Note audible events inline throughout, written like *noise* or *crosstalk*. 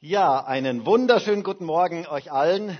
Ja, einen wunderschönen guten Morgen euch allen.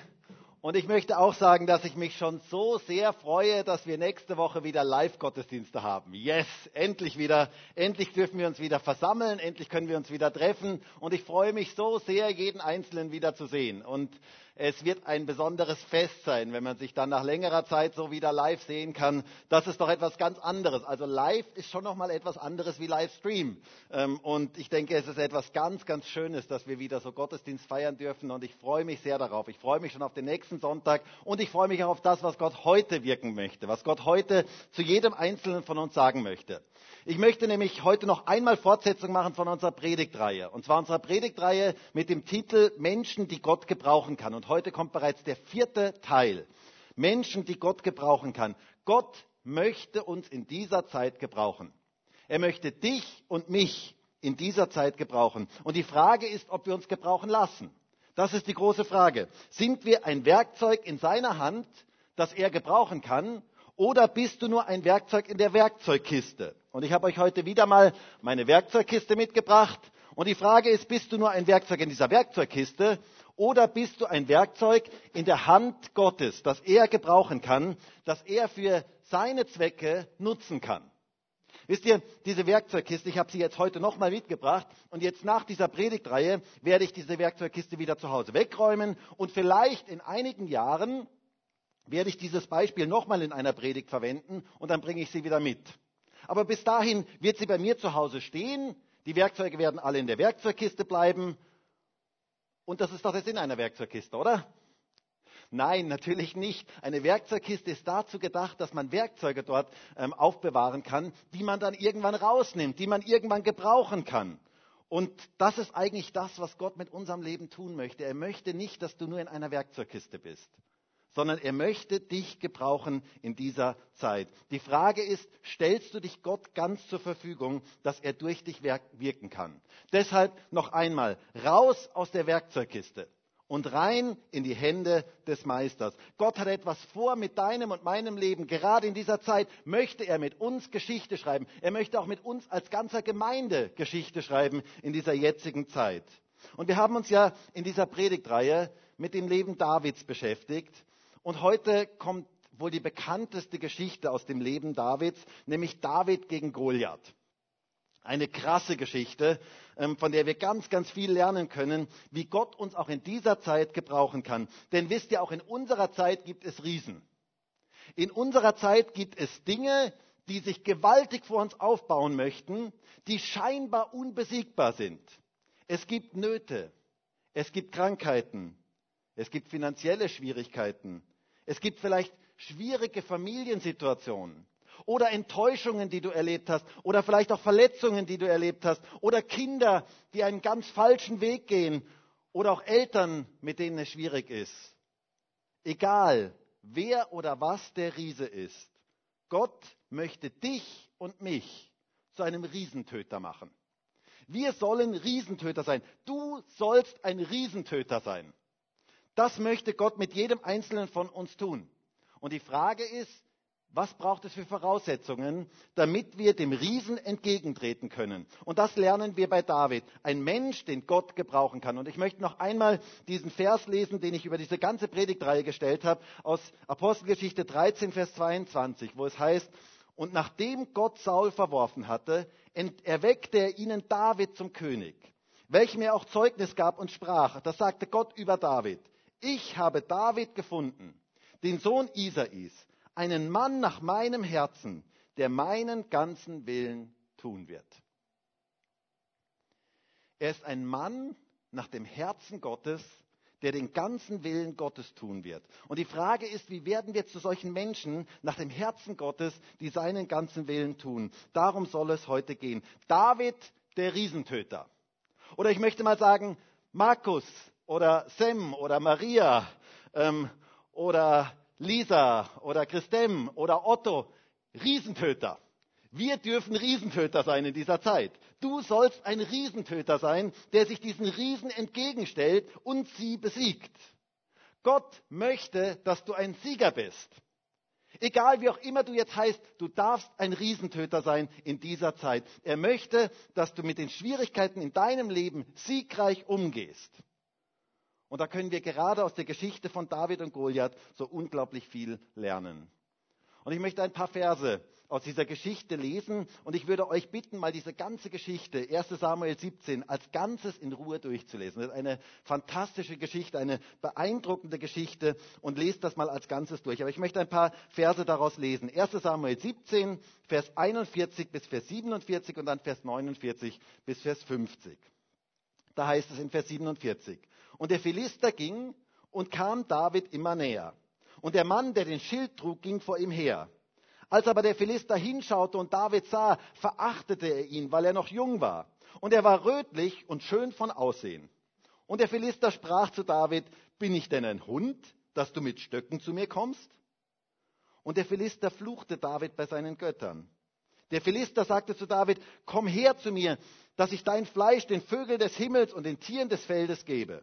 Und ich möchte auch sagen, dass ich mich schon so sehr freue, dass wir nächste Woche wieder Live-Gottesdienste haben. Yes, endlich wieder. Endlich dürfen wir uns wieder versammeln. Endlich können wir uns wieder treffen. Und ich freue mich so sehr, jeden Einzelnen wieder zu sehen. Und es wird ein besonderes Fest sein, wenn man sich dann nach längerer Zeit so wieder live sehen kann. Das ist doch etwas ganz anderes. Also live ist schon noch mal etwas anderes wie Livestream. Ähm, und ich denke, es ist etwas ganz, ganz Schönes, dass wir wieder so Gottesdienst feiern dürfen. Und ich freue mich sehr darauf. Ich freue mich schon auf den nächsten Sonntag. Und ich freue mich auch auf das, was Gott heute wirken möchte. Was Gott heute zu jedem Einzelnen von uns sagen möchte. Ich möchte nämlich heute noch einmal Fortsetzung machen von unserer Predigtreihe. Und zwar unserer Predigtreihe mit dem Titel Menschen, die Gott gebrauchen kann. Und heute kommt bereits der vierte Teil. Menschen, die Gott gebrauchen kann. Gott möchte uns in dieser Zeit gebrauchen. Er möchte dich und mich in dieser Zeit gebrauchen. Und die Frage ist, ob wir uns gebrauchen lassen. Das ist die große Frage. Sind wir ein Werkzeug in seiner Hand, das er gebrauchen kann? Oder bist du nur ein Werkzeug in der Werkzeugkiste? Und ich habe euch heute wieder mal meine Werkzeugkiste mitgebracht. Und die Frage ist, bist du nur ein Werkzeug in dieser Werkzeugkiste oder bist du ein Werkzeug in der Hand Gottes, das er gebrauchen kann, das er für seine Zwecke nutzen kann? Wisst ihr, diese Werkzeugkiste, ich habe sie jetzt heute nochmal mitgebracht und jetzt nach dieser Predigtreihe werde ich diese Werkzeugkiste wieder zu Hause wegräumen und vielleicht in einigen Jahren werde ich dieses Beispiel nochmal in einer Predigt verwenden und dann bringe ich sie wieder mit. Aber bis dahin wird sie bei mir zu Hause stehen. Die Werkzeuge werden alle in der Werkzeugkiste bleiben. Und das ist doch der Sinn einer Werkzeugkiste, oder? Nein, natürlich nicht. Eine Werkzeugkiste ist dazu gedacht, dass man Werkzeuge dort ähm, aufbewahren kann, die man dann irgendwann rausnimmt, die man irgendwann gebrauchen kann. Und das ist eigentlich das, was Gott mit unserem Leben tun möchte. Er möchte nicht, dass du nur in einer Werkzeugkiste bist sondern er möchte dich gebrauchen in dieser Zeit. Die Frage ist, stellst du dich Gott ganz zur Verfügung, dass er durch dich wirken kann? Deshalb noch einmal, raus aus der Werkzeugkiste und rein in die Hände des Meisters. Gott hat etwas vor mit deinem und meinem Leben. Gerade in dieser Zeit möchte er mit uns Geschichte schreiben. Er möchte auch mit uns als ganzer Gemeinde Geschichte schreiben in dieser jetzigen Zeit. Und wir haben uns ja in dieser Predigtreihe mit dem Leben Davids beschäftigt. Und heute kommt wohl die bekannteste Geschichte aus dem Leben Davids, nämlich David gegen Goliath. Eine krasse Geschichte, ähm, von der wir ganz, ganz viel lernen können, wie Gott uns auch in dieser Zeit gebrauchen kann. Denn wisst ihr, auch in unserer Zeit gibt es Riesen. In unserer Zeit gibt es Dinge, die sich gewaltig vor uns aufbauen möchten, die scheinbar unbesiegbar sind. Es gibt Nöte, es gibt Krankheiten, es gibt finanzielle Schwierigkeiten, es gibt vielleicht schwierige Familiensituationen oder Enttäuschungen, die du erlebt hast oder vielleicht auch Verletzungen, die du erlebt hast oder Kinder, die einen ganz falschen Weg gehen oder auch Eltern, mit denen es schwierig ist. Egal, wer oder was der Riese ist, Gott möchte dich und mich zu einem Riesentöter machen. Wir sollen Riesentöter sein. Du sollst ein Riesentöter sein. Das möchte Gott mit jedem Einzelnen von uns tun. Und die Frage ist, was braucht es für Voraussetzungen, damit wir dem Riesen entgegentreten können? Und das lernen wir bei David. Ein Mensch, den Gott gebrauchen kann. Und ich möchte noch einmal diesen Vers lesen, den ich über diese ganze Predigtreihe gestellt habe, aus Apostelgeschichte 13, Vers 22, wo es heißt, und nachdem Gott Saul verworfen hatte, erweckte er ihnen David zum König, welchem er auch Zeugnis gab und sprach. Das sagte Gott über David ich habe David gefunden, den Sohn Isais, einen Mann nach meinem Herzen, der meinen ganzen Willen tun wird. Er ist ein Mann nach dem Herzen Gottes, der den ganzen Willen Gottes tun wird. Und die Frage ist, wie werden wir zu solchen Menschen nach dem Herzen Gottes, die seinen ganzen Willen tun? Darum soll es heute gehen. David, der Riesentöter. Oder ich möchte mal sagen, Markus, oder Sem oder Maria ähm, oder Lisa oder Christem oder Otto, Riesentöter. Wir dürfen Riesentöter sein in dieser Zeit. Du sollst ein Riesentöter sein, der sich diesen Riesen entgegenstellt und sie besiegt. Gott möchte, dass du ein Sieger bist. Egal wie auch immer du jetzt heißt, du darfst ein Riesentöter sein in dieser Zeit. Er möchte, dass du mit den Schwierigkeiten in deinem Leben siegreich umgehst. Und da können wir gerade aus der Geschichte von David und Goliath so unglaublich viel lernen. Und ich möchte ein paar Verse aus dieser Geschichte lesen und ich würde euch bitten, mal diese ganze Geschichte, 1 Samuel 17, als Ganzes in Ruhe durchzulesen. Das ist eine fantastische Geschichte, eine beeindruckende Geschichte und lest das mal als Ganzes durch. Aber ich möchte ein paar Verse daraus lesen. 1 Samuel 17, Vers 41 bis Vers 47 und dann Vers 49 bis Vers 50. Da heißt es in Vers 47. Und der Philister ging und kam David immer näher. Und der Mann, der den Schild trug, ging vor ihm her. Als aber der Philister hinschaute und David sah, verachtete er ihn, weil er noch jung war. Und er war rötlich und schön von Aussehen. Und der Philister sprach zu David, bin ich denn ein Hund, dass du mit Stöcken zu mir kommst? Und der Philister fluchte David bei seinen Göttern. Der Philister sagte zu David, komm her zu mir, dass ich dein Fleisch den Vögeln des Himmels und den Tieren des Feldes gebe.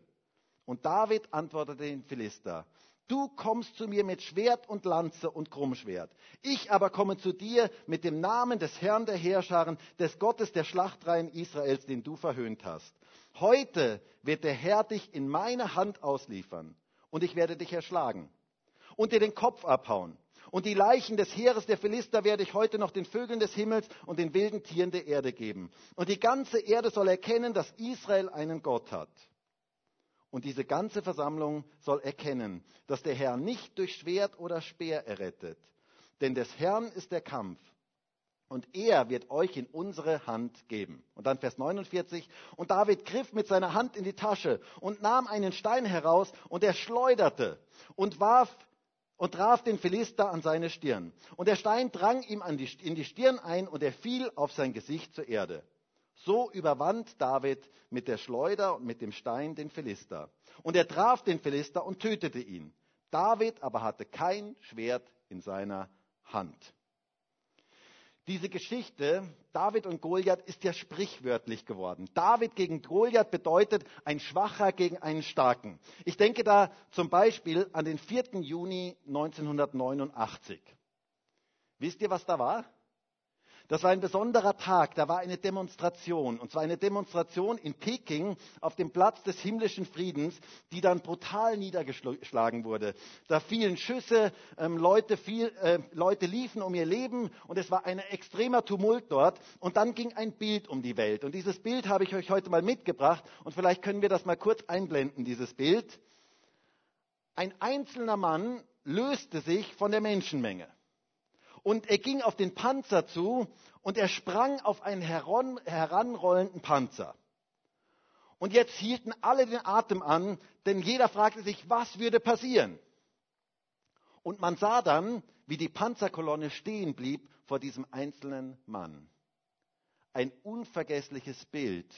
Und David antwortete den Philister, Du kommst zu mir mit Schwert und Lanze und Krummschwert. Ich aber komme zu dir mit dem Namen des Herrn der Heerscharen, des Gottes der Schlachtreihen Israels, den du verhöhnt hast. Heute wird der Herr dich in meine Hand ausliefern und ich werde dich erschlagen und dir den Kopf abhauen. Und die Leichen des Heeres der Philister werde ich heute noch den Vögeln des Himmels und den wilden Tieren der Erde geben. Und die ganze Erde soll erkennen, dass Israel einen Gott hat. Und diese ganze Versammlung soll erkennen, dass der Herr nicht durch Schwert oder Speer errettet. Denn des Herrn ist der Kampf. Und er wird euch in unsere Hand geben. Und dann Vers 49. Und David griff mit seiner Hand in die Tasche und nahm einen Stein heraus und er schleuderte und warf und traf den Philister an seine Stirn. Und der Stein drang ihm die, in die Stirn ein und er fiel auf sein Gesicht zur Erde. So überwand David mit der Schleuder und mit dem Stein den Philister. Und er traf den Philister und tötete ihn. David aber hatte kein Schwert in seiner Hand. Diese Geschichte, David und Goliath, ist ja sprichwörtlich geworden. David gegen Goliath bedeutet ein Schwacher gegen einen Starken. Ich denke da zum Beispiel an den 4. Juni 1989. Wisst ihr, was da war? Das war ein besonderer Tag, da war eine Demonstration, und zwar eine Demonstration in Peking auf dem Platz des himmlischen Friedens, die dann brutal niedergeschlagen wurde. Da fielen Schüsse, ähm, Leute, viel, äh, Leute liefen um ihr Leben und es war ein extremer Tumult dort. Und dann ging ein Bild um die Welt. Und dieses Bild habe ich euch heute mal mitgebracht und vielleicht können wir das mal kurz einblenden, dieses Bild. Ein einzelner Mann löste sich von der Menschenmenge. Und er ging auf den Panzer zu und er sprang auf einen heran, heranrollenden Panzer. Und jetzt hielten alle den Atem an, denn jeder fragte sich, was würde passieren? Und man sah dann, wie die Panzerkolonne stehen blieb vor diesem einzelnen Mann. Ein unvergessliches Bild,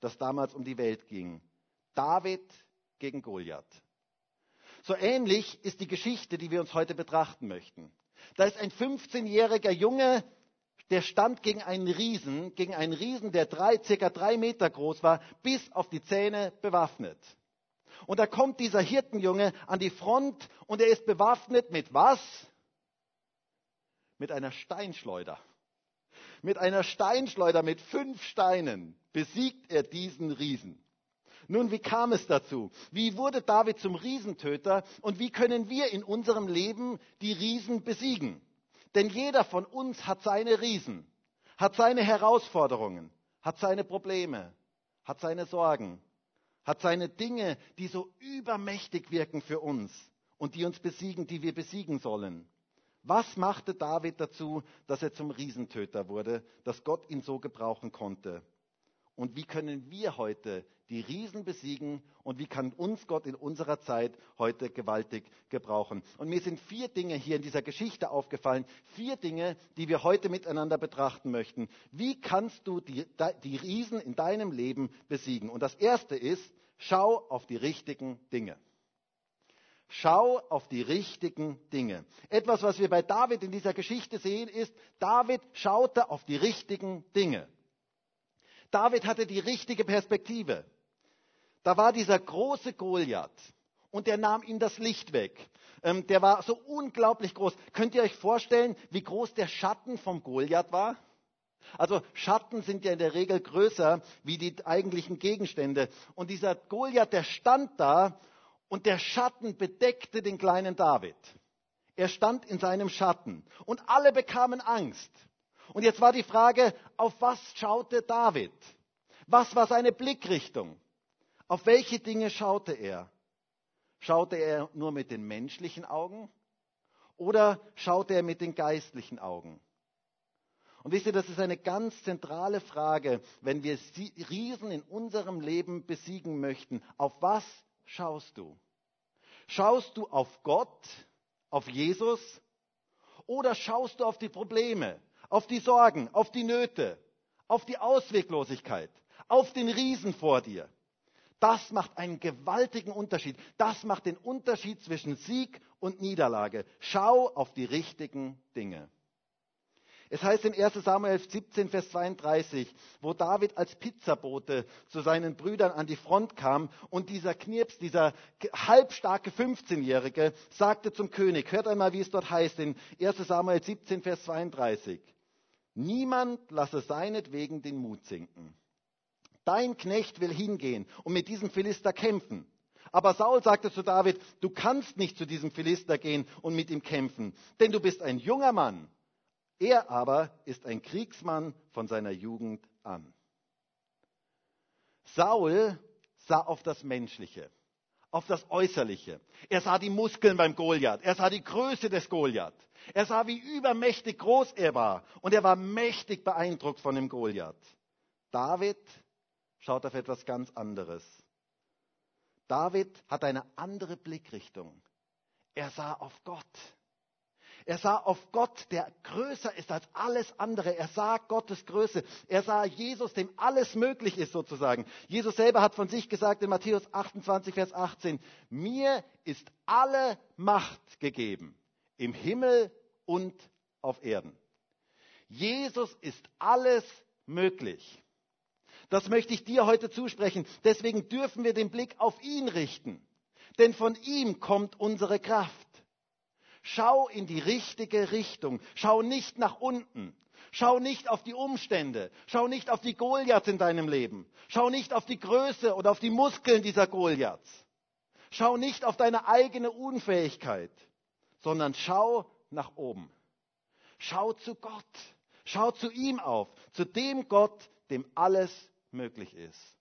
das damals um die Welt ging. David gegen Goliath. So ähnlich ist die Geschichte, die wir uns heute betrachten möchten. Da ist ein 15-jähriger Junge, der stand gegen einen Riesen, gegen einen Riesen, der drei, circa drei Meter groß war, bis auf die Zähne bewaffnet. Und da kommt dieser Hirtenjunge an die Front und er ist bewaffnet mit was? Mit einer Steinschleuder. Mit einer Steinschleuder mit fünf Steinen besiegt er diesen Riesen. Nun, wie kam es dazu? Wie wurde David zum Riesentöter und wie können wir in unserem Leben die Riesen besiegen? Denn jeder von uns hat seine Riesen, hat seine Herausforderungen, hat seine Probleme, hat seine Sorgen, hat seine Dinge, die so übermächtig wirken für uns und die uns besiegen, die wir besiegen sollen. Was machte David dazu, dass er zum Riesentöter wurde, dass Gott ihn so gebrauchen konnte? Und wie können wir heute die Riesen besiegen und wie kann uns Gott in unserer Zeit heute gewaltig gebrauchen? Und mir sind vier Dinge hier in dieser Geschichte aufgefallen, vier Dinge, die wir heute miteinander betrachten möchten. Wie kannst du die, die Riesen in deinem Leben besiegen? Und das erste ist, schau auf die richtigen Dinge. Schau auf die richtigen Dinge. Etwas, was wir bei David in dieser Geschichte sehen, ist, David schaute auf die richtigen Dinge. David hatte die richtige Perspektive. Da war dieser große Goliath und der nahm ihm das Licht weg. Ähm, der war so unglaublich groß. Könnt ihr euch vorstellen, wie groß der Schatten vom Goliath war? Also Schatten sind ja in der Regel größer wie die eigentlichen Gegenstände. Und dieser Goliath, der stand da Und der Schatten bedeckte den kleinen David. Er stand in seinem Schatten und alle bekamen Angst. Und jetzt war die Frage, auf was schaute David? Was war seine Blickrichtung? Auf welche Dinge schaute er? Schaute er nur mit den menschlichen Augen oder schaute er mit den geistlichen Augen? Und wisst ihr, das ist eine ganz zentrale Frage, wenn wir Riesen in unserem Leben besiegen möchten. Auf was schaust du? Schaust du auf Gott, auf Jesus oder schaust du auf die Probleme, auf die Sorgen, auf die Nöte, auf die Ausweglosigkeit, auf den Riesen vor dir? Das macht einen gewaltigen Unterschied. Das macht den Unterschied zwischen Sieg und Niederlage. Schau auf die richtigen Dinge. Es heißt in 1 Samuel 17, Vers 32, wo David als Pizzabote zu seinen Brüdern an die Front kam und dieser Knirps, dieser halbstarke 15-Jährige, sagte zum König, hört einmal, wie es dort heißt in 1 Samuel 17, Vers 32, niemand lasse seinetwegen den Mut sinken. Dein Knecht will hingehen und mit diesem Philister kämpfen. Aber Saul sagte zu David, du kannst nicht zu diesem Philister gehen und mit ihm kämpfen, denn du bist ein junger Mann er aber ist ein Kriegsmann von seiner Jugend an. Saul sah auf das Menschliche, auf das Äußerliche. Er sah die Muskeln beim Goliath. Er sah die Größe des Goliath. Er sah, wie übermächtig groß er war. Und er war mächtig beeindruckt von dem Goliath. David schaut auf etwas ganz anderes. David hat eine andere Blickrichtung. Er sah auf Gott. Er sah auf Gott, der größer ist als alles andere. Er sah Gottes Größe. Er sah Jesus, dem alles möglich ist sozusagen. Jesus selber hat von sich gesagt in Matthäus 28, Vers 18, mir ist alle Macht gegeben im Himmel und auf Erden. Jesus ist alles möglich. Das möchte ich dir heute zusprechen. Deswegen dürfen wir den Blick auf ihn richten. Denn von ihm kommt unsere Kraft. Schau in die richtige Richtung. Schau nicht nach unten. Schau nicht auf die Umstände. Schau nicht auf die Goliaths in deinem Leben. Schau nicht auf die Größe oder auf die Muskeln dieser Goliaths. Schau nicht auf deine eigene Unfähigkeit, sondern schau nach oben. Schau zu Gott. Schau zu ihm auf, zu dem Gott, dem alles möglich ist.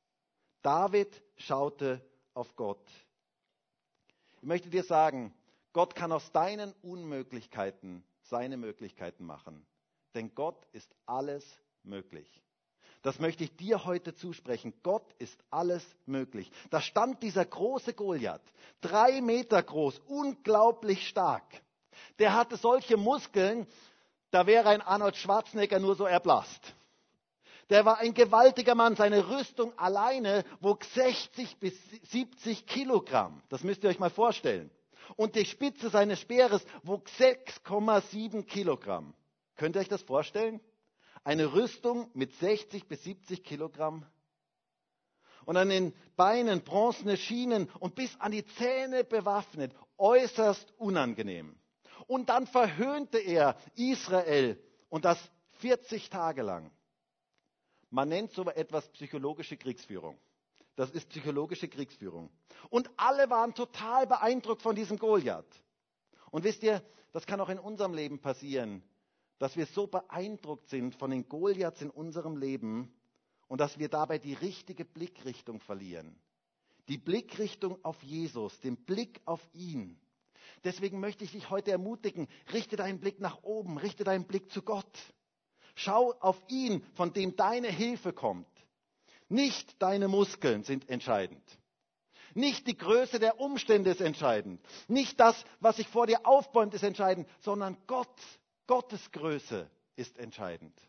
David schaute auf Gott. Ich möchte dir sagen, Gott kann aus deinen Unmöglichkeiten seine Möglichkeiten machen. Denn Gott ist alles möglich. Das möchte ich dir heute zusprechen. Gott ist alles möglich. Da stand dieser große Goliath, drei Meter groß, unglaublich stark. Der hatte solche Muskeln, da wäre ein Arnold Schwarzenegger nur so erblasst. Der war ein gewaltiger Mann. Seine Rüstung alleine wog 60 bis 70 Kilogramm. Das müsst ihr euch mal vorstellen und die Spitze seines Speeres wog 6,7 Kilogramm. Könnt ihr euch das vorstellen? Eine Rüstung mit 60 bis 70 Kilogramm. Und an den Beinen bronzene Schienen und bis an die Zähne bewaffnet. Äußerst unangenehm. Und dann verhöhnte er Israel und das 40 Tage lang. Man nennt so etwas psychologische Kriegsführung. Das ist psychologische Kriegsführung. Und alle waren total beeindruckt von diesem Goliath. Und wisst ihr, das kann auch in unserem Leben passieren, dass wir so beeindruckt sind von den Goliaths in unserem Leben und dass wir dabei die richtige Blickrichtung verlieren. Die Blickrichtung auf Jesus, den Blick auf ihn. Deswegen möchte ich dich heute ermutigen, richte deinen Blick nach oben, richte deinen Blick zu Gott. Schau auf ihn, von dem deine Hilfe kommt. Nicht deine Muskeln sind entscheidend. Nicht die Größe der Umstände ist entscheidend. Nicht das, was sich vor dir aufbäumt, ist entscheidend, sondern Gott, Gottes Größe ist entscheidend.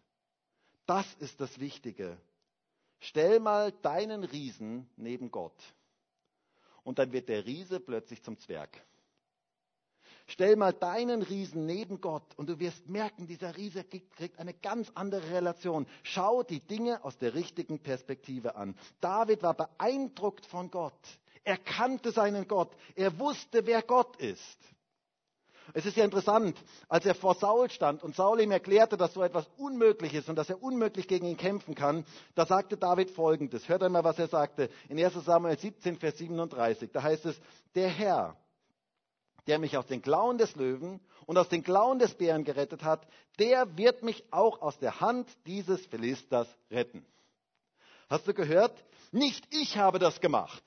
Das ist das Wichtige. Stell mal deinen Riesen neben Gott. Und dann wird der Riese plötzlich zum Zwerg. Stell mal deinen Riesen neben Gott und du wirst merken, dieser Riese kriegt eine ganz andere Relation. Schau die Dinge aus der richtigen Perspektive an. David war beeindruckt von Gott. Er kannte seinen Gott. Er wusste, wer Gott ist. Es ist ja interessant, als er vor Saul stand und Saul ihm erklärte, dass so etwas unmöglich ist und dass er unmöglich gegen ihn kämpfen kann, da sagte David folgendes. Hört einmal, was er sagte in 1 Samuel 17, Vers 37. Da heißt es, der Herr, der mich aus den Klauen des Löwen und aus den Klauen des Bären gerettet hat, der wird mich auch aus der Hand dieses Philisters retten. Hast du gehört? Nicht ich habe das gemacht,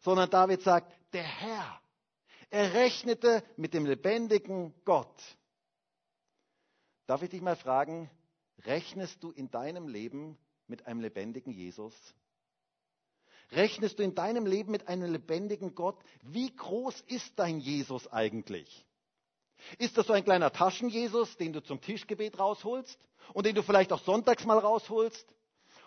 sondern David sagt, der Herr er rechnete mit dem lebendigen Gott. Darf ich dich mal fragen, rechnest du in deinem Leben mit einem lebendigen Jesus? Rechnest du in deinem Leben mit einem lebendigen Gott? Wie groß ist dein Jesus eigentlich? Ist das so ein kleiner Taschen-Jesus, den du zum Tischgebet rausholst und den du vielleicht auch sonntags mal rausholst?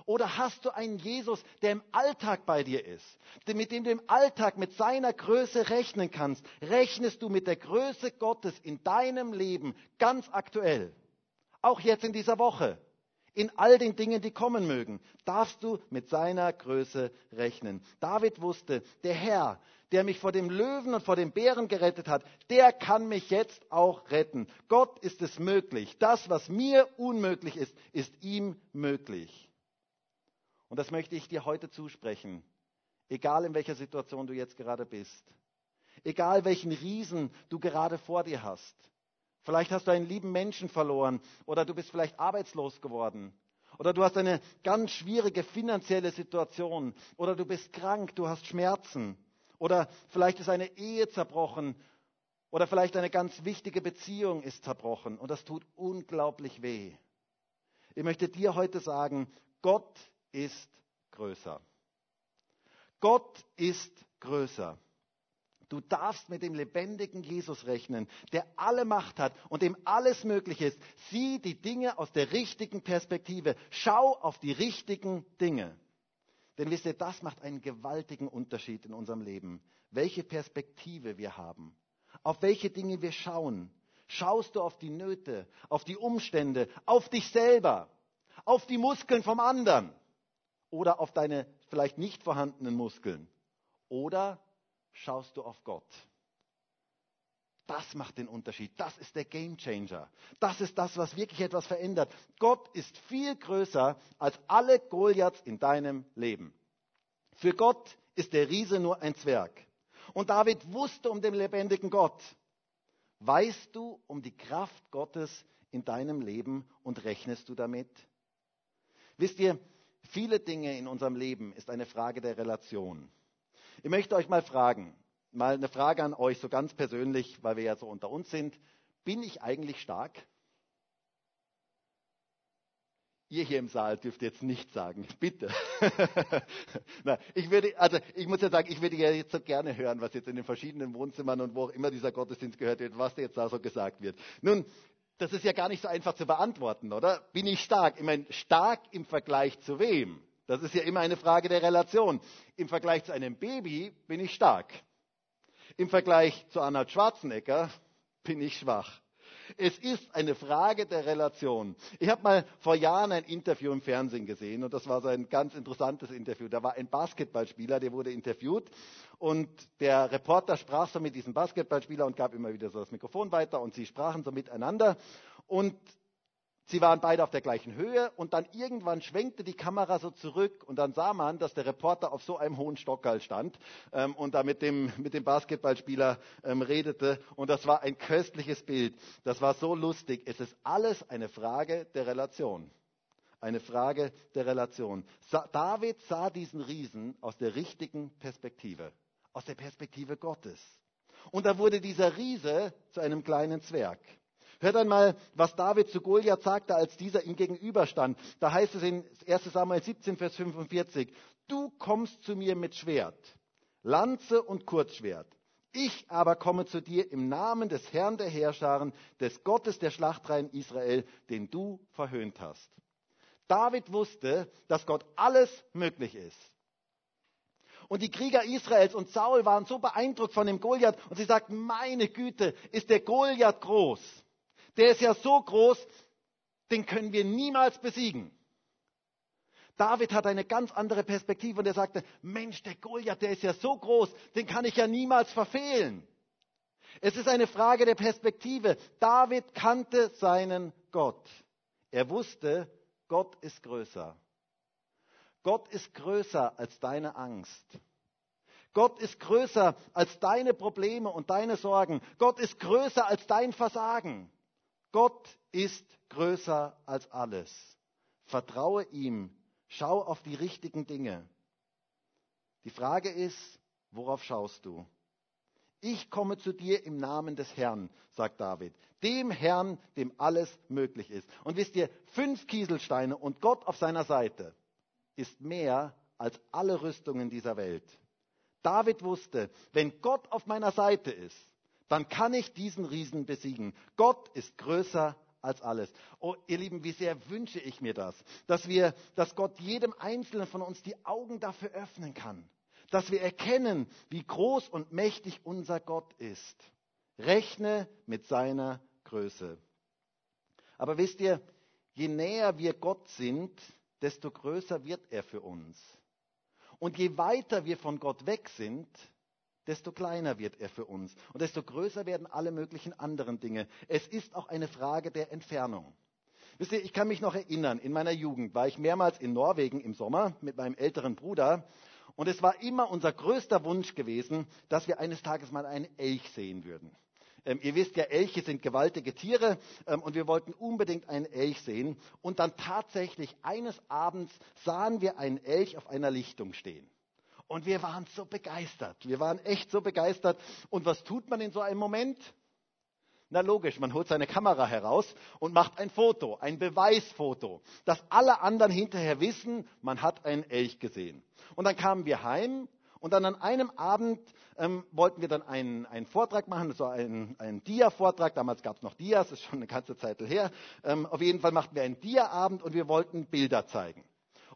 Oder hast du einen Jesus, der im Alltag bei dir ist, mit dem du im Alltag mit seiner Größe rechnen kannst? Rechnest du mit der Größe Gottes in deinem Leben ganz aktuell? Auch jetzt in dieser Woche? In all den Dingen, die kommen mögen, darfst du mit seiner Größe rechnen. David wusste, der Herr, der mich vor dem Löwen und vor dem Bären gerettet hat, der kann mich jetzt auch retten. Gott ist es möglich. Das, was mir unmöglich ist, ist ihm möglich. Und das möchte ich dir heute zusprechen. Egal in welcher Situation du jetzt gerade bist. Egal welchen Riesen du gerade vor dir hast. Vielleicht hast du einen lieben Menschen verloren oder du bist vielleicht arbeitslos geworden. Oder du hast eine ganz schwierige finanzielle Situation. Oder du bist krank, du hast Schmerzen. Oder vielleicht ist eine Ehe zerbrochen. Oder vielleicht eine ganz wichtige Beziehung ist zerbrochen. Und das tut unglaublich weh. Ich möchte dir heute sagen, Gott ist größer. Gott ist größer. Du darfst mit dem lebendigen Jesus rechnen, der alle Macht hat und dem alles möglich ist. Sieh die Dinge aus der richtigen Perspektive. Schau auf die richtigen Dinge. Denn wisst ihr, das macht einen gewaltigen Unterschied in unserem Leben. Welche Perspektive wir haben. Auf welche Dinge wir schauen. Schaust du auf die Nöte, auf die Umstände, auf dich selber, auf die Muskeln vom anderen? oder auf deine vielleicht nicht vorhandenen Muskeln? Oder schaust du auf Gott? Das macht den Unterschied. Das ist der Game Changer. Das ist das, was wirklich etwas verändert. Gott ist viel größer als alle Goliaths in deinem Leben. Für Gott ist der Riese nur ein Zwerg. Und David wusste um den lebendigen Gott. Weißt du um die Kraft Gottes in deinem Leben und rechnest du damit? Wisst ihr, Viele Dinge in unserem Leben ist eine Frage der Relation. Ich möchte euch mal fragen, mal eine Frage an euch, so ganz persönlich, weil wir ja so unter uns sind. Bin ich eigentlich stark? Ihr hier im Saal dürft jetzt nicht sagen, *laughs* bitte. *laughs* Na, ich würde, also ich muss ja sagen, ich würde ja jetzt so gerne hören, was jetzt in den verschiedenen Wohnzimmern und wo auch immer dieser Gottesdienst gehört wird, was jetzt da so gesagt wird. Nun, das ist ja gar nicht so einfach zu beantworten, oder? Bin ich stark? Ich meine, stark im Vergleich zu wem? Das ist ja immer eine Frage der Relation. Im Vergleich zu einem Baby bin ich stark. Im Vergleich zu Arnold Schwarzenegger bin ich schwach. Es ist eine Frage der Relation. Ich habe mal vor Jahren ein Interview im Fernsehen gesehen und das war so ein ganz interessantes Interview. Da war ein Basketballspieler, der wurde interviewt und der Reporter sprach so mit diesem Basketballspieler und gab immer wieder so das Mikrofon weiter und sie sprachen so miteinander und Sie waren beide auf der gleichen Höhe und dann irgendwann schwenkte die Kamera so zurück und dann sah man, dass der Reporter auf so einem hohen Stockerl stand ähm, und da mit dem, mit dem Basketballspieler ähm, redete und das war ein köstliches Bild. Das war so lustig. Es ist alles eine Frage der Relation. Eine Frage der Relation. Sa David sah diesen Riesen aus der richtigen Perspektive, aus der Perspektive Gottes. Und da wurde dieser Riese zu einem kleinen Zwerg. Hört einmal, was David zu Goliath sagte, als dieser ihm gegenüberstand. Da heißt es in 1 Samuel 17, Vers 45, du kommst zu mir mit Schwert, Lanze und Kurzschwert. Ich aber komme zu dir im Namen des Herrn der Heerscharen, des Gottes der Schlachtreihen Israel, den du verhöhnt hast. David wusste, dass Gott alles möglich ist. Und die Krieger Israels und Saul waren so beeindruckt von dem Goliath und sie sagten, meine Güte, ist der Goliath groß der ist ja so groß, den können wir niemals besiegen. David hat eine ganz andere Perspektive und er sagte, Mensch, der Goliath, der ist ja so groß, den kann ich ja niemals verfehlen. Es ist eine Frage der Perspektive. David kannte seinen Gott. Er wusste, Gott ist größer. Gott ist größer als deine Angst. Gott ist größer als deine Probleme und deine Sorgen. Gott ist größer als dein Versagen. Gott ist größer als alles. Vertraue ihm. Schau auf die richtigen Dinge. Die Frage ist, worauf schaust du? Ich komme zu dir im Namen des Herrn, sagt David. Dem Herrn, dem alles möglich ist. Und wisst ihr, fünf Kieselsteine und Gott auf seiner Seite ist mehr als alle Rüstungen dieser Welt. David wusste, wenn Gott auf meiner Seite ist, dann kann ich diesen Riesen besiegen. Gott ist größer als alles. Oh, ihr Lieben, wie sehr wünsche ich mir das, dass wir, dass Gott jedem Einzelnen von uns die Augen dafür öffnen kann, dass wir erkennen, wie groß und mächtig unser Gott ist. Rechne mit seiner Größe. Aber wisst ihr, je näher wir Gott sind, desto größer wird er für uns. Und je weiter wir von Gott weg sind, desto kleiner wird er für uns. Und desto größer werden alle möglichen anderen Dinge. Es ist auch eine Frage der Entfernung. Wisst ihr, ich kann mich noch erinnern, in meiner Jugend war ich mehrmals in Norwegen im Sommer mit meinem älteren Bruder. Und es war immer unser größter Wunsch gewesen, dass wir eines Tages mal einen Elch sehen würden. Ähm, ihr wisst ja, Elche sind gewaltige Tiere ähm, und wir wollten unbedingt einen Elch sehen. Und dann tatsächlich eines Abends sahen wir einen Elch auf einer Lichtung stehen. Und wir waren so begeistert. Wir waren echt so begeistert. Und was tut man in so einem Moment? Na logisch, man holt seine Kamera heraus und macht ein Foto, ein Beweisfoto, dass alle anderen hinterher wissen, man hat einen Elch gesehen. Und dann kamen wir heim und dann an einem Abend ähm, wollten wir dann einen, einen Vortrag machen, so einen, einen Dia-Vortrag. Damals gab es noch Dias, ist schon eine ganze Zeit her. Ähm, auf jeden Fall machten wir einen Dia-Abend und wir wollten Bilder zeigen.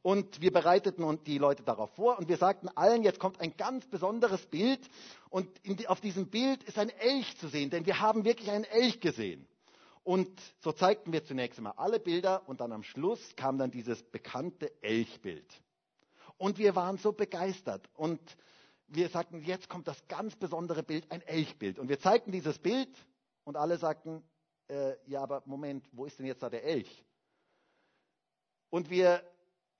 Und wir bereiteten die Leute darauf vor und wir sagten allen, jetzt kommt ein ganz besonderes Bild und die, auf diesem Bild ist ein Elch zu sehen, denn wir haben wirklich einen Elch gesehen. Und so zeigten wir zunächst einmal alle Bilder und dann am Schluss kam dann dieses bekannte Elchbild. Und wir waren so begeistert. Und wir sagten, jetzt kommt das ganz besondere Bild, ein Elchbild. Und wir zeigten dieses Bild und alle sagten, äh, ja, aber Moment, wo ist denn jetzt da der Elch? Und wir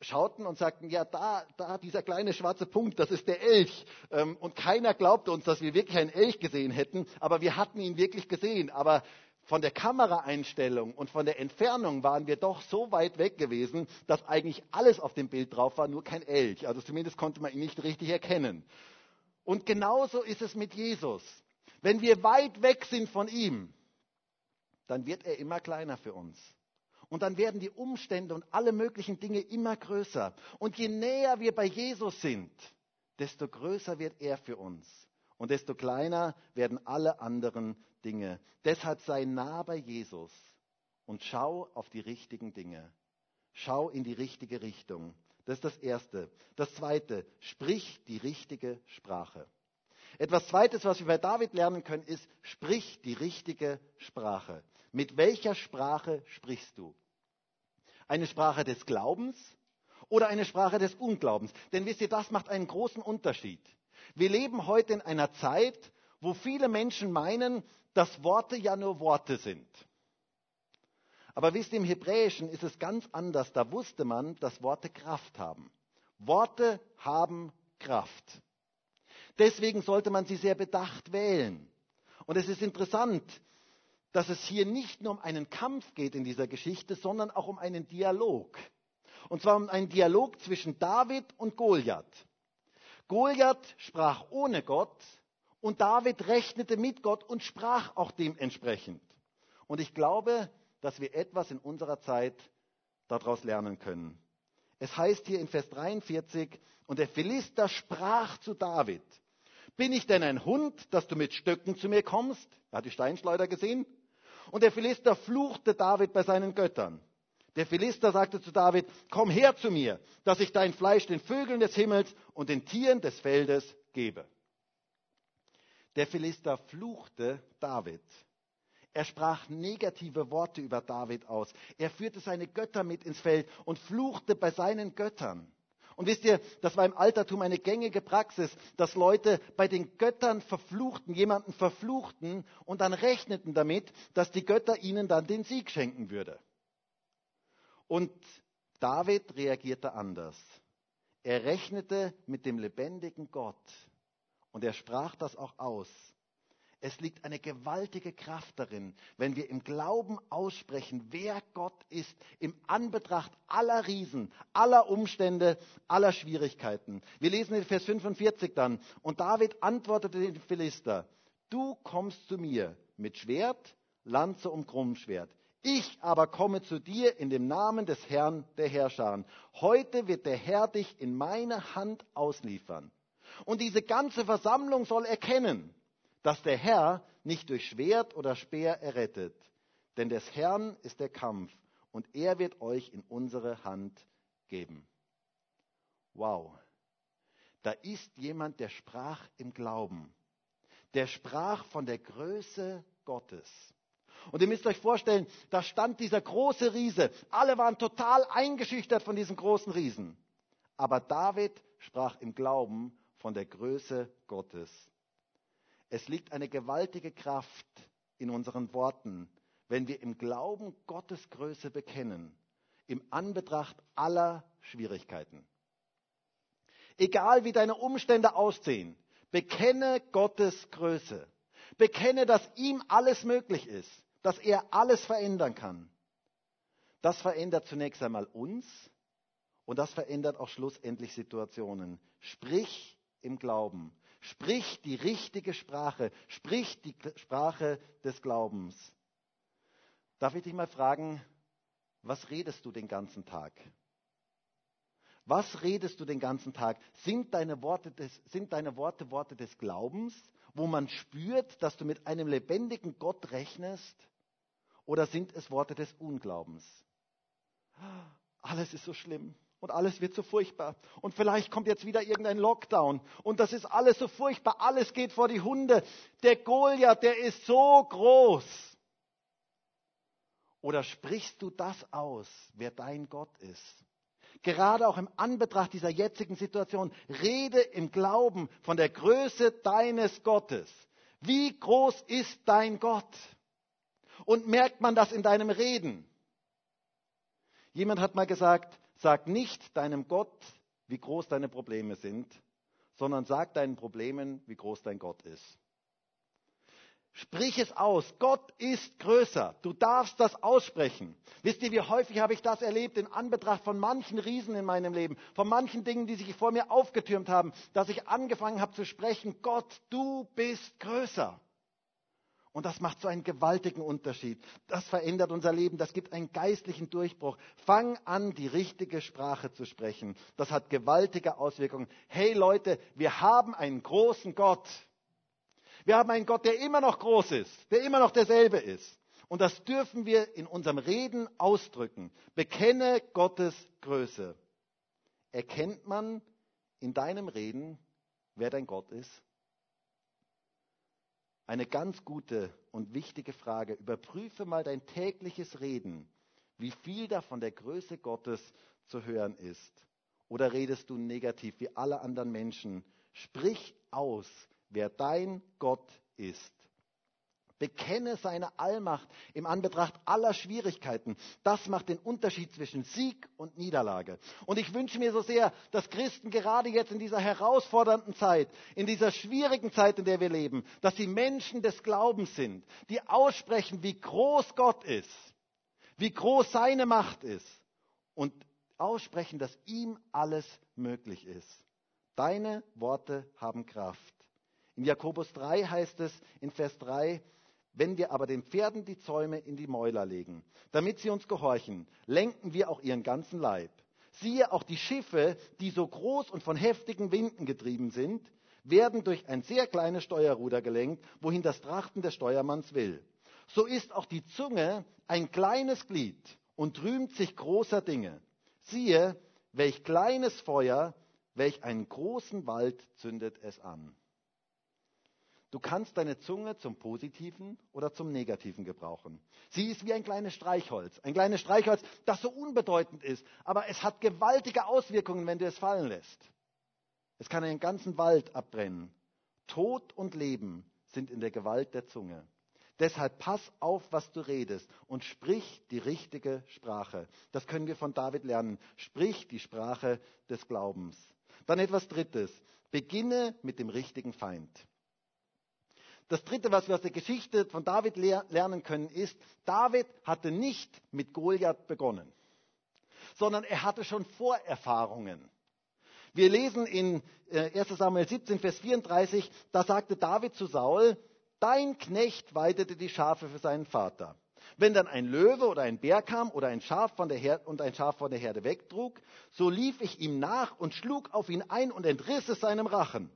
schauten und sagten, ja, da, da, dieser kleine schwarze Punkt, das ist der Elch. Ähm, und keiner glaubte uns, dass wir wirklich einen Elch gesehen hätten, aber wir hatten ihn wirklich gesehen. Aber von der Kameraeinstellung und von der Entfernung waren wir doch so weit weg gewesen, dass eigentlich alles auf dem Bild drauf war, nur kein Elch. Also zumindest konnte man ihn nicht richtig erkennen. Und genauso ist es mit Jesus. Wenn wir weit weg sind von ihm, dann wird er immer kleiner für uns. Und dann werden die Umstände und alle möglichen Dinge immer größer. Und je näher wir bei Jesus sind, desto größer wird er für uns. Und desto kleiner werden alle anderen Dinge. Deshalb sei nah bei Jesus und schau auf die richtigen Dinge. Schau in die richtige Richtung. Das ist das Erste. Das Zweite, sprich die richtige Sprache. Etwas Zweites, was wir bei David lernen können, ist, sprich die richtige Sprache. Mit welcher Sprache sprichst du? Eine Sprache des Glaubens oder eine Sprache des Unglaubens? Denn wisst ihr, das macht einen großen Unterschied. Wir leben heute in einer Zeit, wo viele Menschen meinen, dass Worte ja nur Worte sind. Aber wisst ihr, im Hebräischen ist es ganz anders. Da wusste man, dass Worte Kraft haben. Worte haben Kraft. Deswegen sollte man sie sehr bedacht wählen. Und es ist interessant, dass es hier nicht nur um einen Kampf geht in dieser Geschichte, sondern auch um einen Dialog. Und zwar um einen Dialog zwischen David und Goliath. Goliath sprach ohne Gott und David rechnete mit Gott und sprach auch dementsprechend. Und ich glaube, dass wir etwas in unserer Zeit daraus lernen können. Es heißt hier in Vers 43, und der Philister sprach zu David, bin ich denn ein Hund, dass du mit Stöcken zu mir kommst? Er hat die Steinschleuder gesehen. Und der Philister fluchte David bei seinen Göttern. Der Philister sagte zu David, komm her zu mir, dass ich dein Fleisch den Vögeln des Himmels und den Tieren des Feldes gebe. Der Philister fluchte David. Er sprach negative Worte über David aus. Er führte seine Götter mit ins Feld und fluchte bei seinen Göttern. Und wisst ihr, das war im Altertum eine gängige Praxis, dass Leute bei den Göttern verfluchten, jemanden verfluchten und dann rechneten damit, dass die Götter ihnen dann den Sieg schenken würde. Und David reagierte anders. Er rechnete mit dem lebendigen Gott und er sprach das auch aus. Es liegt eine gewaltige Kraft darin, wenn wir im Glauben aussprechen, wer Gott ist, im Anbetracht aller Riesen, aller Umstände, aller Schwierigkeiten. Wir lesen in Vers 45 dann, und David antwortete den Philister, du kommst zu mir mit Schwert, Lanze und Krummschwert. Ich aber komme zu dir in dem Namen des Herrn der Herrscher. Heute wird der Herr dich in meine Hand ausliefern. Und diese ganze Versammlung soll erkennen, dass der Herr nicht durch Schwert oder Speer errettet. Denn des Herrn ist der Kampf und er wird euch in unsere Hand geben. Wow. Da ist jemand, der sprach im Glauben. Der sprach von der Größe Gottes. Und ihr müsst euch vorstellen, da stand dieser große Riese. Alle waren total eingeschüchtert von diesem großen Riesen. Aber David sprach im Glauben von der Größe Gottes. Es liegt eine gewaltige Kraft in unseren Worten, wenn wir im Glauben Gottes Größe bekennen, im Anbetracht aller Schwierigkeiten. Egal wie deine Umstände aussehen, bekenne Gottes Größe. Bekenne, dass ihm alles möglich ist, dass er alles verändern kann. Das verändert zunächst einmal uns und das verändert auch schlussendlich Situationen. Sprich im Glauben. Sprich die richtige Sprache. Sprich die Sprache des Glaubens. Darf ich dich mal fragen, was redest du den ganzen Tag? Was redest du den ganzen Tag? Sind deine Worte, des, sind deine Worte Worte des Glaubens, wo man spürt, dass du mit einem lebendigen Gott rechnest? Oder sind es Worte des Unglaubens? Alles ist so schlimm und alles wird so furchtbar. Und vielleicht kommt jetzt wieder irgendein Lockdown und das ist alles so furchtbar. Alles geht vor die Hunde. Der Goliath, der ist so groß. Oder sprichst du das aus, wer dein Gott ist? Gerade auch im Anbetracht dieser jetzigen Situation, rede im Glauben von der Größe deines Gottes. Wie groß ist dein Gott? Und merkt man das in deinem Reden? Jemand hat mal gesagt, sag nicht deinem Gott, wie groß deine Probleme sind, sondern sag deinen Problemen, wie groß dein Gott ist. Sprich es aus. Gott ist größer. Du darfst das aussprechen. Wisst ihr, wie häufig habe ich das erlebt in Anbetracht von manchen Riesen in meinem Leben, von manchen Dingen, die sich vor mir aufgetürmt haben, dass ich angefangen habe zu sprechen, Gott, du bist größer. Und das macht so einen gewaltigen Unterschied. Das verändert unser Leben. Das gibt einen geistlichen Durchbruch. Fang an, die richtige Sprache zu sprechen. Das hat gewaltige Auswirkungen. Hey Leute, wir haben einen großen Gott. Wir haben einen Gott, der immer noch groß ist, der immer noch derselbe ist. Und das dürfen wir in unserem Reden ausdrücken. Bekenne Gottes Größe. Erkennt man in deinem Reden, wer dein Gott ist? Eine ganz gute und wichtige Frage. Überprüfe mal dein tägliches Reden, wie viel davon der Größe Gottes zu hören ist. Oder redest du negativ wie alle anderen Menschen? Sprich aus, wer dein Gott ist. Bekenne seine Allmacht im Anbetracht aller Schwierigkeiten. Das macht den Unterschied zwischen Sieg und Niederlage. Und ich wünsche mir so sehr, dass Christen gerade jetzt in dieser herausfordernden Zeit, in dieser schwierigen Zeit, in der wir leben, dass sie Menschen des Glaubens sind, die aussprechen, wie groß Gott ist, wie groß seine Macht ist und aussprechen, dass ihm alles möglich ist. Deine Worte haben Kraft. In Jakobus 3 heißt es in Vers 3, wenn wir aber den Pferden die Zäume in die Mäuler legen, damit sie uns gehorchen, lenken wir auch ihren ganzen Leib. Siehe, auch die Schiffe, die so groß und von heftigen Winden getrieben sind, werden durch ein sehr kleines Steuerruder gelenkt, wohin das Trachten des Steuermanns will. So ist auch die Zunge ein kleines Glied und rühmt sich großer Dinge. Siehe, welch kleines Feuer, welch einen großen Wald zündet es an. Du kannst deine Zunge zum Positiven oder zum Negativen gebrauchen. Sie ist wie ein kleines Streichholz. Ein kleines Streichholz, das so unbedeutend ist, aber es hat gewaltige Auswirkungen, wenn du es fallen lässt. Es kann einen ganzen Wald abbrennen. Tod und Leben sind in der Gewalt der Zunge. Deshalb pass auf, was du redest und sprich die richtige Sprache. Das können wir von David lernen. Sprich die Sprache des Glaubens. Dann etwas Drittes. Beginne mit dem richtigen Feind. Das Dritte, was wir aus der Geschichte von David lernen können, ist, David hatte nicht mit Goliath begonnen, sondern er hatte schon Vorerfahrungen. Wir lesen in 1 äh, Samuel 17, Vers 34, da sagte David zu Saul, dein Knecht weidete die Schafe für seinen Vater. Wenn dann ein Löwe oder ein Bär kam oder ein Schaf von der Herde, und ein Schaf von der Herde wegtrug, so lief ich ihm nach und schlug auf ihn ein und entriss es seinem Rachen.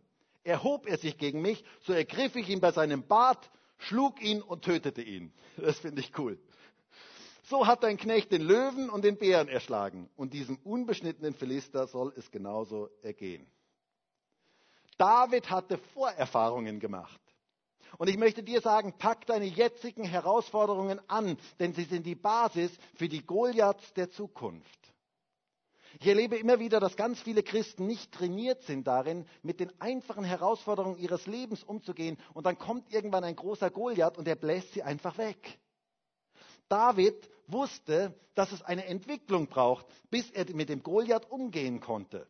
Erhob er sich gegen mich, so ergriff ich ihn bei seinem Bart, schlug ihn und tötete ihn. Das finde ich cool. So hat dein Knecht den Löwen und den Bären erschlagen. Und diesem unbeschnittenen Philister soll es genauso ergehen. David hatte Vorerfahrungen gemacht. Und ich möchte dir sagen, pack deine jetzigen Herausforderungen an, denn sie sind die Basis für die Goliaths der Zukunft. Ich erlebe immer wieder, dass ganz viele Christen nicht trainiert sind darin, mit den einfachen Herausforderungen ihres Lebens umzugehen. Und dann kommt irgendwann ein großer Goliath und er bläst sie einfach weg. David wusste, dass es eine Entwicklung braucht, bis er mit dem Goliath umgehen konnte.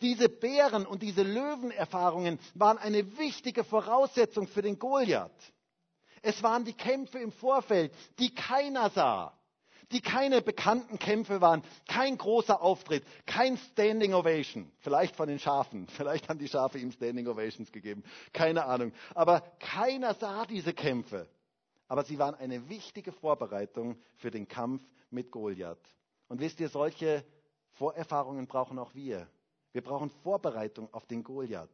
Diese Bären und diese Löwenerfahrungen waren eine wichtige Voraussetzung für den Goliath. Es waren die Kämpfe im Vorfeld, die keiner sah, die keine bekannten Kämpfe waren, kein großer Auftritt, kein Standing Ovation. Vielleicht von den Schafen, *laughs* vielleicht haben die Schafe ihm Standing Ovations gegeben, keine Ahnung. Aber keiner sah diese Kämpfe aber sie waren eine wichtige Vorbereitung für den Kampf mit Goliath. Und wisst ihr, solche Vorerfahrungen brauchen auch wir. Wir brauchen Vorbereitung auf den Goliath.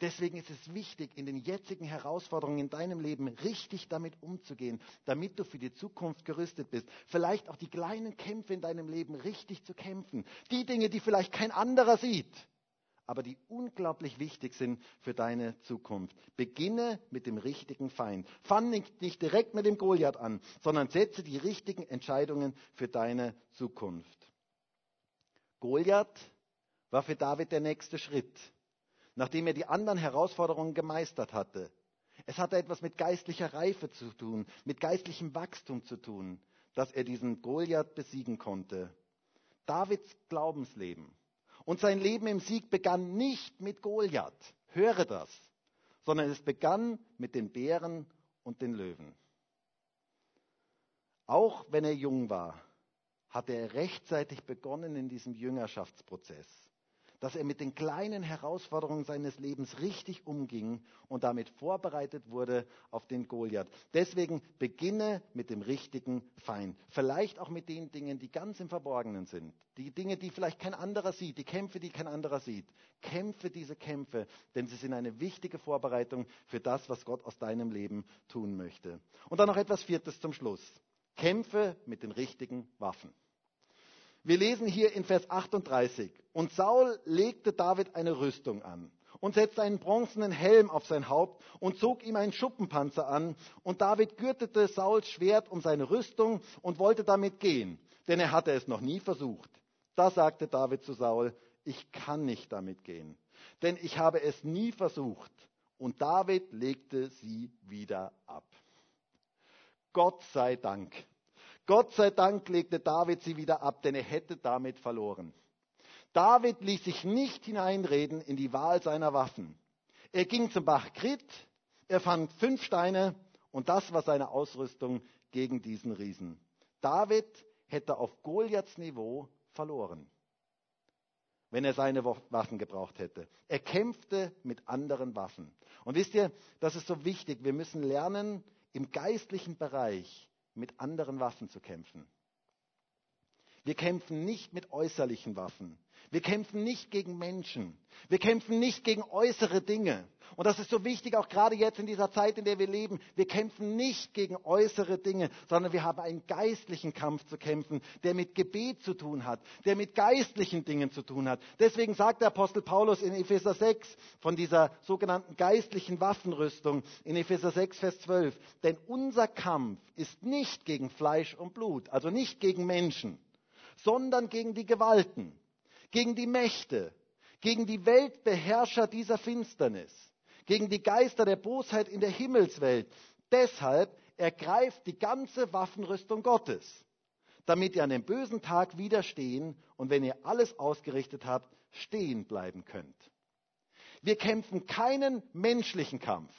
Deswegen ist es wichtig, in den jetzigen Herausforderungen in deinem Leben richtig damit umzugehen, damit du für die Zukunft gerüstet bist. Vielleicht auch die kleinen Kämpfe in deinem Leben richtig zu kämpfen. Die Dinge, die vielleicht kein anderer sieht aber die unglaublich wichtig sind für deine Zukunft. Beginne mit dem richtigen Feind. Fang nicht direkt mit dem Goliath an, sondern setze die richtigen Entscheidungen für deine Zukunft. Goliath war für David der nächste Schritt, nachdem er die anderen Herausforderungen gemeistert hatte. Es hatte etwas mit geistlicher Reife zu tun, mit geistlichem Wachstum zu tun, dass er diesen Goliath besiegen konnte. Davids Glaubensleben und sein Leben im Sieg begann nicht mit Goliath, höre das, sondern es begann mit den Bären und den Löwen. Auch wenn er jung war, hatte er rechtzeitig begonnen in diesem Jüngerschaftsprozess dass er mit den kleinen Herausforderungen seines Lebens richtig umging und damit vorbereitet wurde auf den Goliath. Deswegen beginne mit dem richtigen Feind. Vielleicht auch mit den Dingen, die ganz im Verborgenen sind. Die Dinge, die vielleicht kein anderer sieht, die Kämpfe, die kein anderer sieht. Kämpfe diese Kämpfe, denn sie sind eine wichtige Vorbereitung für das, was Gott aus deinem Leben tun möchte. Und dann noch etwas Viertes zum Schluss. Kämpfe mit den richtigen Waffen. Wir lesen hier in Vers 38. Und Saul legte David eine Rüstung an und setzte einen bronzenen Helm auf sein Haupt und zog ihm einen Schuppenpanzer an. Und David gürtete Sauls Schwert um seine Rüstung und wollte damit gehen, denn er hatte es noch nie versucht. Da sagte David zu Saul, ich kann nicht damit gehen, denn ich habe es nie versucht. Und David legte sie wieder ab. Gott sei Dank. Gott sei Dank legte David sie wieder ab, denn er hätte damit verloren. David ließ sich nicht hineinreden in die Wahl seiner Waffen. Er ging zum Bach Krit, er fand fünf Steine und das war seine Ausrüstung gegen diesen Riesen. David hätte auf Goliaths Niveau verloren, wenn er seine Waffen gebraucht hätte. Er kämpfte mit anderen Waffen. Und wisst ihr, das ist so wichtig. Wir müssen lernen, im geistlichen Bereich mit anderen Waffen zu kämpfen. Wir kämpfen nicht mit äußerlichen Waffen. Wir kämpfen nicht gegen Menschen. Wir kämpfen nicht gegen äußere Dinge. Und das ist so wichtig, auch gerade jetzt in dieser Zeit, in der wir leben. Wir kämpfen nicht gegen äußere Dinge, sondern wir haben einen geistlichen Kampf zu kämpfen, der mit Gebet zu tun hat, der mit geistlichen Dingen zu tun hat. Deswegen sagt der Apostel Paulus in Epheser 6 von dieser sogenannten geistlichen Waffenrüstung, in Epheser 6, Vers 12, denn unser Kampf ist nicht gegen Fleisch und Blut, also nicht gegen Menschen, sondern gegen die Gewalten, gegen die Mächte, gegen die Weltbeherrscher dieser Finsternis, gegen die Geister der Bosheit in der Himmelswelt. Deshalb ergreift die ganze Waffenrüstung Gottes, damit ihr an dem bösen Tag widerstehen und wenn ihr alles ausgerichtet habt, stehen bleiben könnt. Wir kämpfen keinen menschlichen Kampf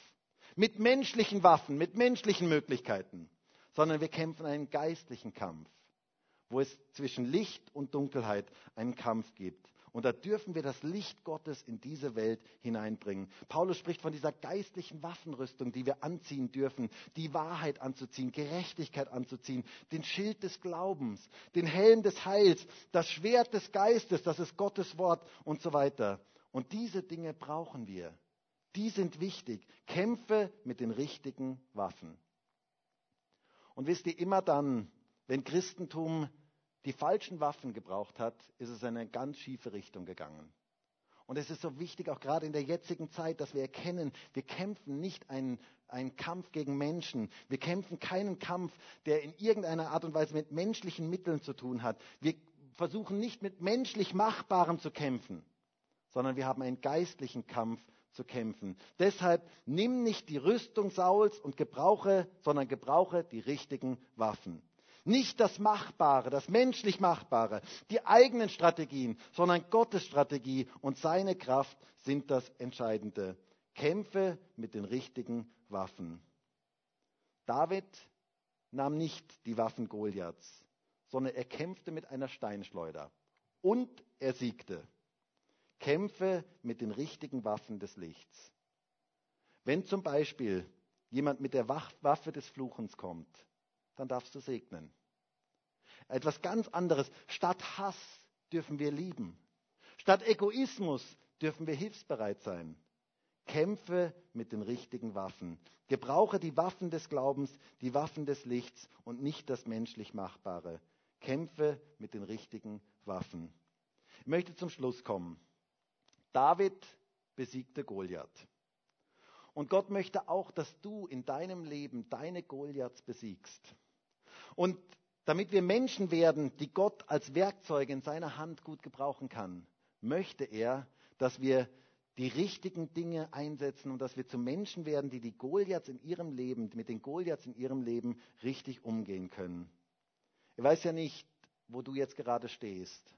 mit menschlichen Waffen, mit menschlichen Möglichkeiten, sondern wir kämpfen einen geistlichen Kampf, wo es zwischen Licht und Dunkelheit einen Kampf gibt. Und da dürfen wir das Licht Gottes in diese Welt hineinbringen. Paulus spricht von dieser geistlichen Waffenrüstung, die wir anziehen dürfen, die Wahrheit anzuziehen, Gerechtigkeit anzuziehen, den Schild des Glaubens, den Helm des Heils, das Schwert des Geistes, das ist Gottes Wort und so weiter. Und diese Dinge brauchen wir. Die sind wichtig. Kämpfe mit den richtigen Waffen. Und wisst ihr, immer dann, wenn Christentum die falschen Waffen gebraucht hat, ist es in eine ganz schiefe Richtung gegangen. Und es ist so wichtig, auch gerade in der jetzigen Zeit, dass wir erkennen, wir kämpfen nicht einen, einen Kampf gegen Menschen. Wir kämpfen keinen Kampf, der in irgendeiner Art und Weise mit menschlichen Mitteln zu tun hat. Wir versuchen nicht mit menschlich Machbarem zu kämpfen, sondern wir haben einen geistlichen Kampf zu kämpfen. Deshalb nimm nicht die Rüstung Sauls und gebrauche, sondern gebrauche die richtigen Waffen. Nicht das Machbare, das menschlich Machbare, die eigenen Strategien, sondern Gottes Strategie und seine Kraft sind das Entscheidende. Kämpfe mit den richtigen Waffen. David nahm nicht die Waffen Goliaths, sondern er kämpfte mit einer Steinschleuder und er siegte. Kämpfe mit den richtigen Waffen des Lichts. Wenn zum Beispiel jemand mit der Waffe des Fluchens kommt, dann darfst du segnen. Etwas ganz anderes. Statt Hass dürfen wir lieben. Statt Egoismus dürfen wir hilfsbereit sein. Kämpfe mit den richtigen Waffen. Gebrauche die Waffen des Glaubens, die Waffen des Lichts und nicht das menschlich Machbare. Kämpfe mit den richtigen Waffen. Ich möchte zum Schluss kommen. David besiegte Goliath. Und Gott möchte auch, dass du in deinem Leben deine Goliaths besiegst. Und damit wir Menschen werden, die Gott als Werkzeuge in seiner Hand gut gebrauchen kann, möchte er, dass wir die richtigen Dinge einsetzen und dass wir zu Menschen werden, die die Goliaths in ihrem Leben, mit den Goliaths in ihrem Leben richtig umgehen können. Ich weiß ja nicht, wo du jetzt gerade stehst.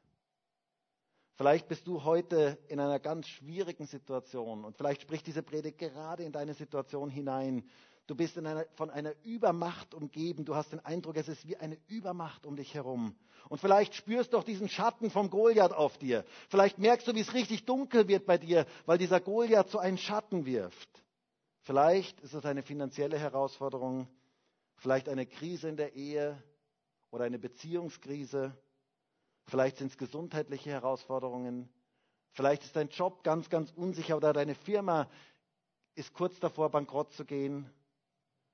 Vielleicht bist du heute in einer ganz schwierigen Situation und vielleicht spricht diese Predigt gerade in deine Situation hinein. Du bist einer, von einer Übermacht umgeben. Du hast den Eindruck, es ist wie eine Übermacht um dich herum. Und vielleicht spürst du auch diesen Schatten vom Goliath auf dir. Vielleicht merkst du, wie es richtig dunkel wird bei dir, weil dieser Goliath so einen Schatten wirft. Vielleicht ist es eine finanzielle Herausforderung, vielleicht eine Krise in der Ehe oder eine Beziehungskrise. Vielleicht sind es gesundheitliche Herausforderungen. Vielleicht ist dein Job ganz, ganz unsicher oder deine Firma ist kurz davor, bankrott zu gehen.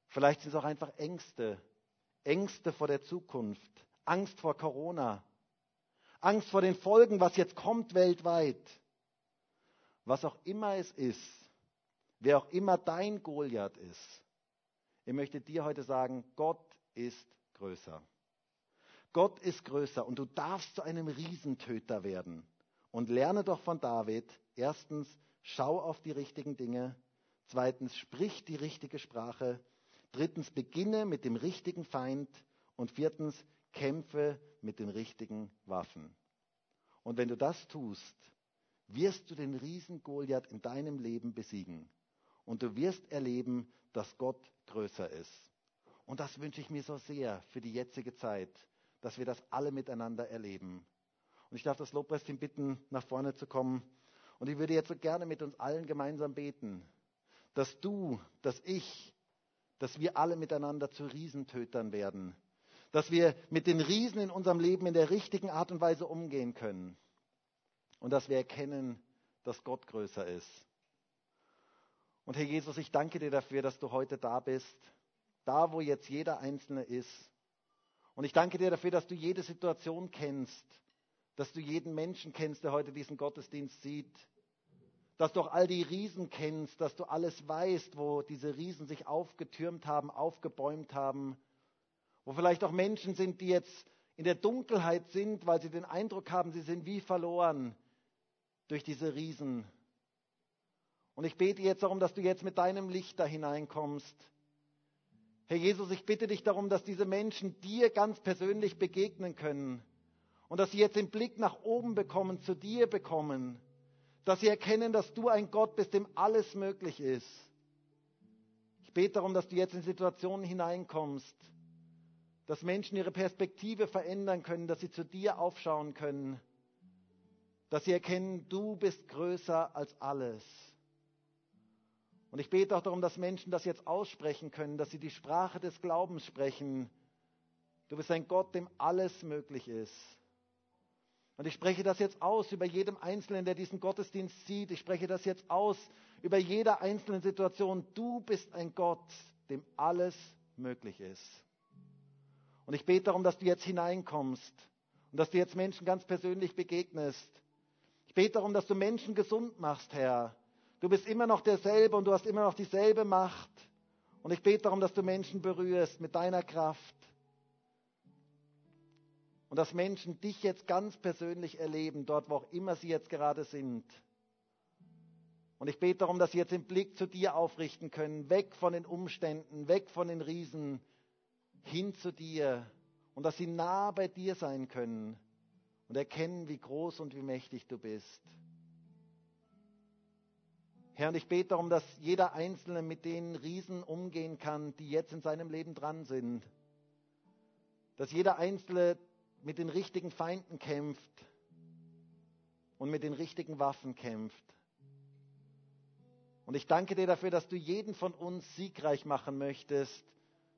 Vielleicht sind es auch einfach Ängste. Ängste vor der Zukunft. Angst vor Corona. Angst vor den Folgen, was jetzt kommt weltweit. Was auch immer es ist. Wer auch immer dein Goliath ist. Ich möchte dir heute sagen, Gott ist größer. Gott ist größer und du darfst zu einem Riesentöter werden. Und lerne doch von David. Erstens, schau auf die richtigen Dinge. Zweitens, sprich die richtige Sprache. Drittens, beginne mit dem richtigen Feind. Und viertens, kämpfe mit den richtigen Waffen. Und wenn du das tust, wirst du den Riesen Goliath in deinem Leben besiegen. Und du wirst erleben, dass Gott größer ist. Und das wünsche ich mir so sehr für die jetzige Zeit, dass wir das alle miteinander erleben. Und ich darf das Lobpreisteam bitten, nach vorne zu kommen. Und ich würde jetzt so gerne mit uns allen gemeinsam beten, dass du, dass ich, dass wir alle miteinander zu Riesentötern werden. Dass wir mit den Riesen in unserem Leben in der richtigen Art und Weise umgehen können. Und dass wir erkennen, dass Gott größer ist. Und Herr Jesus, ich danke dir dafür, dass du heute da bist, da wo jetzt jeder Einzelne ist. Und ich danke dir dafür, dass du jede Situation kennst, dass du jeden Menschen kennst, der heute diesen Gottesdienst sieht, dass du auch all die Riesen kennst, dass du alles weißt, wo diese Riesen sich aufgetürmt haben, aufgebäumt haben, wo vielleicht auch Menschen sind, die jetzt in der Dunkelheit sind, weil sie den Eindruck haben, sie sind wie verloren durch diese Riesen. Und ich bete jetzt darum, dass du jetzt mit deinem Licht da hineinkommst. Herr Jesus, ich bitte dich darum, dass diese Menschen dir ganz persönlich begegnen können und dass sie jetzt den Blick nach oben bekommen, zu dir bekommen, dass sie erkennen, dass du ein Gott bist, dem alles möglich ist. Ich bete darum, dass du jetzt in Situationen hineinkommst, dass Menschen ihre Perspektive verändern können, dass sie zu dir aufschauen können, dass sie erkennen, du bist größer als alles. Und ich bete auch darum, dass Menschen das jetzt aussprechen können, dass sie die Sprache des Glaubens sprechen. Du bist ein Gott, dem alles möglich ist. Und ich spreche das jetzt aus über jedem Einzelnen, der diesen Gottesdienst sieht. Ich spreche das jetzt aus über jede einzelne Situation. Du bist ein Gott, dem alles möglich ist. Und ich bete darum, dass du jetzt hineinkommst und dass du jetzt Menschen ganz persönlich begegnest. Ich bete darum, dass du Menschen gesund machst, Herr. Du bist immer noch derselbe und du hast immer noch dieselbe Macht. Und ich bete darum, dass du Menschen berührst mit deiner Kraft. Und dass Menschen dich jetzt ganz persönlich erleben, dort wo auch immer sie jetzt gerade sind. Und ich bete darum, dass sie jetzt den Blick zu dir aufrichten können, weg von den Umständen, weg von den Riesen, hin zu dir. Und dass sie nah bei dir sein können und erkennen, wie groß und wie mächtig du bist. Herr, und ich bete darum, dass jeder Einzelne mit den Riesen umgehen kann, die jetzt in seinem Leben dran sind. Dass jeder Einzelne mit den richtigen Feinden kämpft und mit den richtigen Waffen kämpft. Und ich danke dir dafür, dass du jeden von uns siegreich machen möchtest,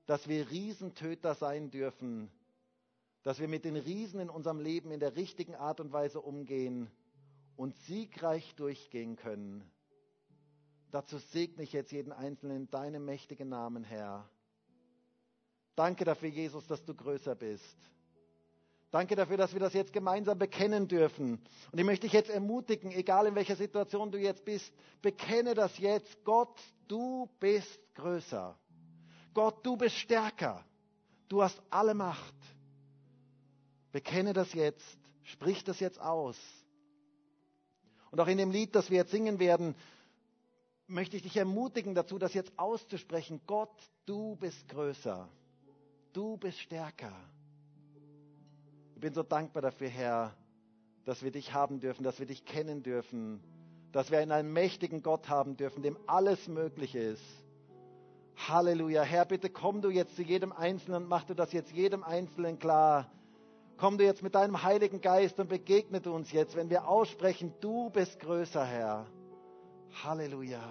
dass wir Riesentöter sein dürfen, dass wir mit den Riesen in unserem Leben in der richtigen Art und Weise umgehen und siegreich durchgehen können. Dazu segne ich jetzt jeden Einzelnen in deinem mächtigen Namen, Herr. Danke dafür, Jesus, dass du größer bist. Danke dafür, dass wir das jetzt gemeinsam bekennen dürfen. Und ich möchte dich jetzt ermutigen, egal in welcher Situation du jetzt bist, bekenne das jetzt. Gott, du bist größer. Gott, du bist stärker. Du hast alle Macht. Bekenne das jetzt. Sprich das jetzt aus. Und auch in dem Lied, das wir jetzt singen werden, möchte ich dich ermutigen dazu, das jetzt auszusprechen. Gott, du bist größer. Du bist stärker. Ich bin so dankbar dafür, Herr, dass wir dich haben dürfen, dass wir dich kennen dürfen, dass wir einen allmächtigen Gott haben dürfen, dem alles möglich ist. Halleluja. Herr, bitte komm du jetzt zu jedem Einzelnen und mach du das jetzt jedem Einzelnen klar. Komm du jetzt mit deinem Heiligen Geist und begegne du uns jetzt, wenn wir aussprechen, du bist größer, Herr. Halleluja.